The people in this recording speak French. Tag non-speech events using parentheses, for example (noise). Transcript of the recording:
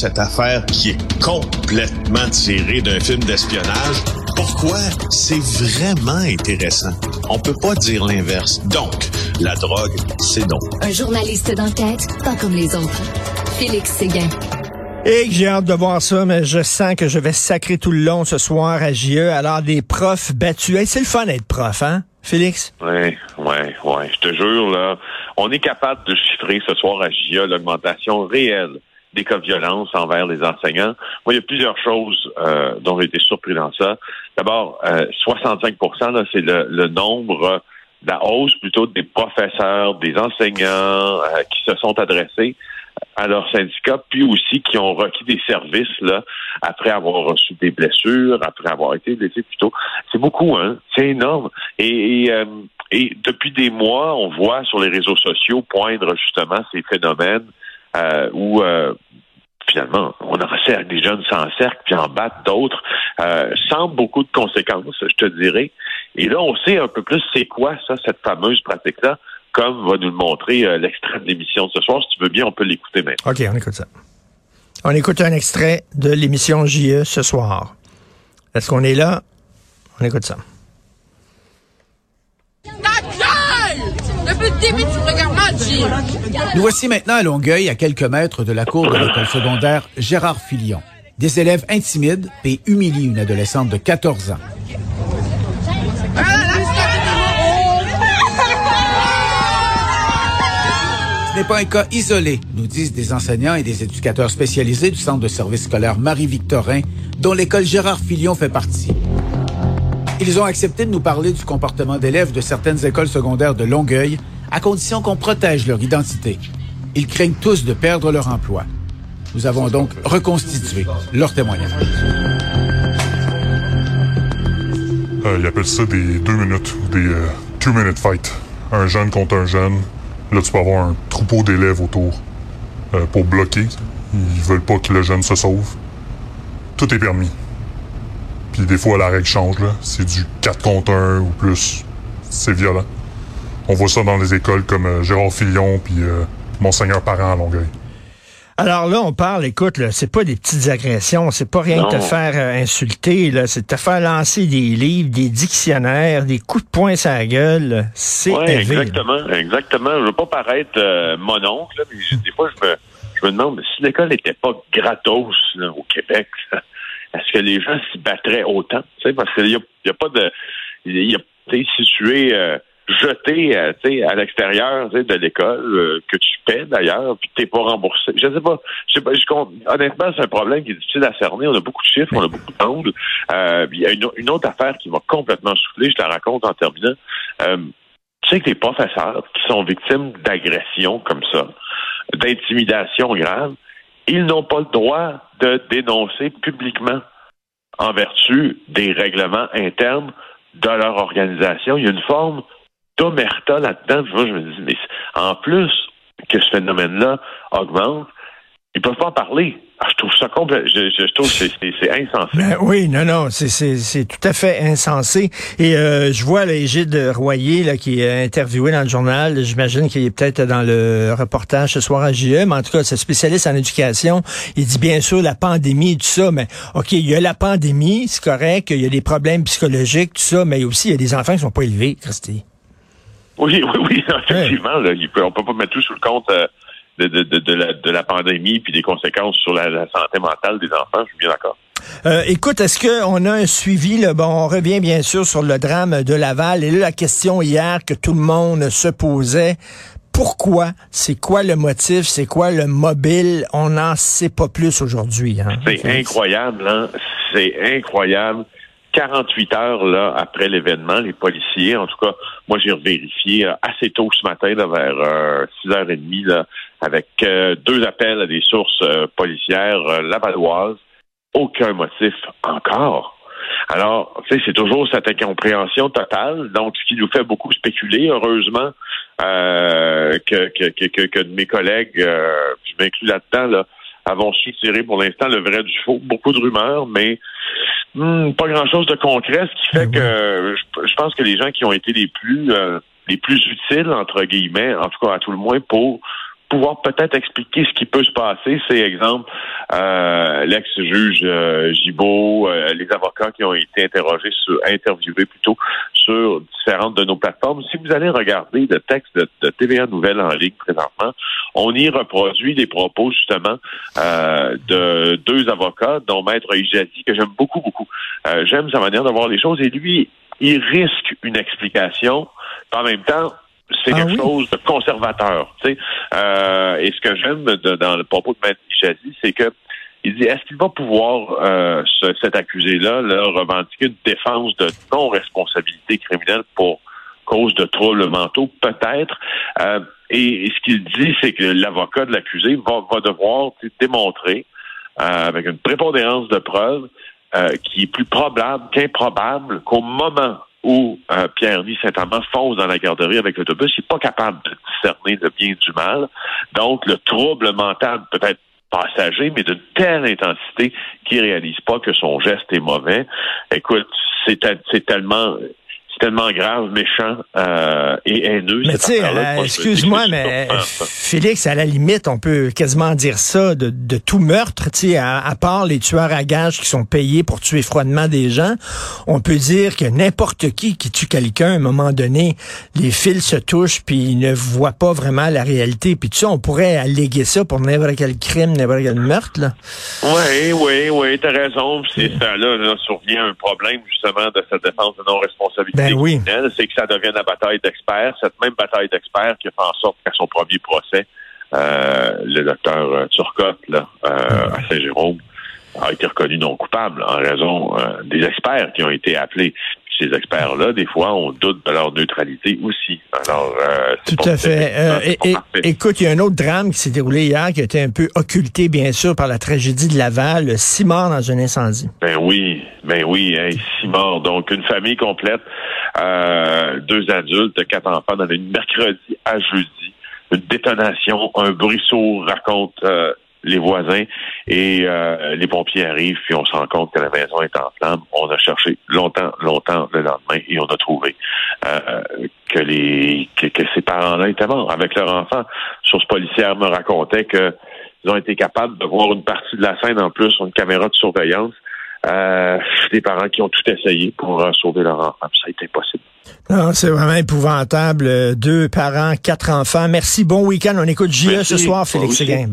cette affaire qui est complètement tirée d'un film d'espionnage. Pourquoi? C'est vraiment intéressant. On peut pas dire l'inverse. Donc, la drogue, c'est non. Un journaliste d'enquête, pas comme les autres. Félix Séguin. Et j'ai hâte de voir ça, mais je sens que je vais sacrer tout le long ce soir à JE. Alors, des profs battus. Hey, c'est le fun d'être prof, hein, Félix? Oui, oui, oui. Je te jure, là, on est capable de chiffrer ce soir à JE l'augmentation réelle des cas de violence envers les enseignants. Moi, il y a plusieurs choses euh, dont j'ai été surpris dans ça. D'abord, euh, 65% c'est le, le nombre, la hausse plutôt des professeurs, des enseignants euh, qui se sont adressés à leur syndicat, puis aussi qui ont requis des services là après avoir reçu des blessures, après avoir été blessés plutôt. C'est beaucoup, hein. C'est énorme. Et, euh, et, depuis des mois, on voit sur les réseaux sociaux poindre justement ces phénomènes euh, où euh, finalement, on encercle des jeunes s'encerclent puis en battent d'autres, euh, sans beaucoup de conséquences, je te dirais. Et là, on sait un peu plus c'est quoi ça, cette fameuse pratique-là, comme va nous le montrer euh, l'extrait de l'émission de ce soir. Si tu veux bien, on peut l'écouter maintenant. OK, on écoute ça. On écoute un extrait de l'émission JE ce soir. Est-ce qu'on est là? On écoute ça. Nous voici maintenant à Longueuil, à quelques mètres de la cour de l'école secondaire Gérard Filion. Des élèves intimident et humilient une adolescente de 14 ans. Ce n'est pas un cas isolé, nous disent des enseignants et des éducateurs spécialisés du centre de service scolaire Marie-Victorin, dont l'école Gérard Filion fait partie. Ils ont accepté de nous parler du comportement d'élèves de certaines écoles secondaires de Longueuil, à condition qu'on protège leur identité. Ils craignent tous de perdre leur emploi. Nous avons donc reconstitué leur témoignage. Euh, ils appellent ça des deux minutes, des euh, two minute fight. Un jeune contre un jeune. Là, tu peux avoir un troupeau d'élèves autour euh, pour bloquer. Ils veulent pas que le jeune se sauve. Tout est permis. Puis des fois, la règle change. là. C'est du 4 contre 1 ou plus. C'est violent. On voit ça dans les écoles comme euh, Gérard Filion puis euh, Monseigneur Parent à Longueuil. Alors là, on parle, écoute, là, c'est pas des petites agressions, c'est pas rien de te faire euh, insulter, là, c'est de te faire lancer des livres, des dictionnaires, des coups de poing sur la gueule. C'est là. exactement, exactement. Je veux pas paraître euh, mon oncle, là, mais je- des fois, je me, je me demande si l'école n'était pas gratos là, au Québec, est-ce que les gens s'y battraient autant? Tu sais, parce qu'il n'y a, a pas de... Il y a, si tu es euh, jeté euh, tu sais, à l'extérieur de l'école, euh, que tu paies d'ailleurs, puis que tu n'es pas remboursé. Je sais pas. Je sais pas je honnêtement, c'est un problème qui est difficile à cerner. On a beaucoup de chiffres, on a beaucoup d'angles. Euh, Il y a une, une autre affaire qui m'a complètement soufflé, je te la raconte en terminant. Euh, tu sais que les professeurs qui sont victimes d'agressions comme ça, d'intimidation grave, ils n'ont pas le droit de dénoncer publiquement en vertu des règlements internes de leur organisation. Il y a une forme d'omerta là-dedans. Moi, je me dis, mais en plus que ce phénomène-là augmente, ils peuvent pas en parler. Ah, je trouve ça complètement, je, je trouve que c'est- insensé. Ben oui, non, non, c'est- tout à fait insensé. Et euh, je vois là, Égide Royer là, qui est interviewé dans le journal. J'imagine qu'il est peut-être dans le reportage ce soir à JE, mais en tout cas, c'est spécialiste en éducation. Il dit bien sûr la pandémie et tout ça, mais OK, il y a la pandémie, c'est correct, il y a des problèmes psychologiques, tout ça, mais aussi il y a des enfants qui sont pas élevés, Christy. Oui, oui, oui, (laughs) effectivement. Là, on peut pas mettre tout sous le compte euh, de, de, de, de la, de la pandémie puis des conséquences sur la, la santé mentale des enfants. Je suis bien d'accord. Euh, écoute, est-ce qu'on a un suivi? Là? Bon, on revient bien sûr sur le drame de Laval. Et là, la question hier que tout le monde se posait, pourquoi? C'est quoi le motif? C'est quoi le mobile? On n'en sait pas plus aujourd'hui. Hein? C'est incroyable, hein? C'est incroyable. 48 heures là après l'événement, les policiers, en tout cas, moi j'ai vérifié euh, assez tôt ce matin, là, vers euh, 6h30, là, avec euh, deux appels à des sources euh, policières euh, lavalloises. Aucun motif encore. Alors, tu sais, c'est toujours cette incompréhension totale. Donc, ce qui nous fait beaucoup spéculer, heureusement, que, que, que, que, de mes collègues, je m'inclus là-dedans, là, avons su tirer pour l'instant le vrai du faux. Beaucoup de rumeurs, mais hmm, pas grand-chose de concret, ce qui fait Ben que je, je pense que les gens qui ont été les plus euh, les plus utiles, entre guillemets, en tout cas à tout le moins, pour pouvoir peut-être expliquer ce qui peut se passer. C'est exemple euh, l'ex-juge euh, euh, les avocats qui ont été interrogés, sur, interviewés plutôt sur différentes de nos plateformes. Si vous allez regarder le texte de, TVA Nouvelle en ligne présentement, on y reproduit les propos justement euh, de deux avocats, dont Maître Ijazi, que j'aime beaucoup, beaucoup. j'aime sa manière de voir les choses et lui, il risque une explication. En même temps, c'est ah quelque chose de conservateur. Tu sais. Euh, et ce que j'aime dans le propos de Maître Chazi, c'est que il dit est-ce qu'il va pouvoir euh, cet accusé-là là, revendiquer une défense de non-responsabilité criminelle pour cause de troubles mentaux, peut-être. Euh, et, ce qu'il dit, c'est que l'avocat de l'accusé va, va devoir démontrer avec une prépondérance de preuves qui est plus probable qu'improbable qu'au moment où euh, Pierre-Louis Saint-Amand fonce dans la garderie avec l'autobus, il n'est pas capable de discerner le bien du mal. Donc, le trouble mental peut être passager, mais d'une telle intensité qu'il réalise pas que son geste est mauvais. Écoute, c'est tellement tellement grave, méchant euh, et haineux. Mais tu sais, euh, excuse-moi, mais Félix, à la limite, on peut quasiment dire ça de, de tout meurtre, tu sais, à, part les tueurs à gages qui sont payés pour tuer froidement des gens, on peut dire que n'importe qui qui tue quelqu'un, à un moment donné, les fils se touchent, puis ils ne voient pas vraiment la réalité. Puis tu sais, on pourrait alléguer ça pour n'importe quel crime, n'importe quel meurtre, là. Oui, oui, oui, t'as raison. C'est ça, là, là, survient un problème, justement, de cette défense de non-responsabilité. Ben oui. c'est que ça devienne la bataille d'experts. Cette même bataille d'experts qui a fait en sorte qu'à son premier procès, euh, le docteur euh, Turcotte là, euh, à Saint-Jérôme a été reconnu non coupable en raison des experts qui ont été appelés. ces experts-là, des fois, on doute de leur neutralité aussi. Alors, tout à fait. écoute, il y a un autre drame qui s'est déroulé hier, qui a été un peu occulté, bien sûr, par la tragédie de Laval, six morts dans un incendie. Ben oui, ben oui, six morts. Donc, une famille complète, euh, deux adultes, quatre enfants, dans une mercredi à jeudi. Une détonation, un bruit sourd raconte euh, les voisins et euh, les pompiers arrivent puis on se rend compte que la maison est en flammes. On a cherché longtemps, longtemps le lendemain et on a trouvé que les que, ces parents-là étaient morts avec leur enfant. Source policière me racontait que ils ont été capables de voir une partie de la scène en plus sur une caméra de surveillance euh, des parents qui ont tout essayé pour euh, sauver leur enfant. Ça a été impossible. Non, c'est vraiment épouvantable. Euh, deux parents, quatre enfants. Merci. Bon week-end. On écoute JE ce soir, Félix Séguin.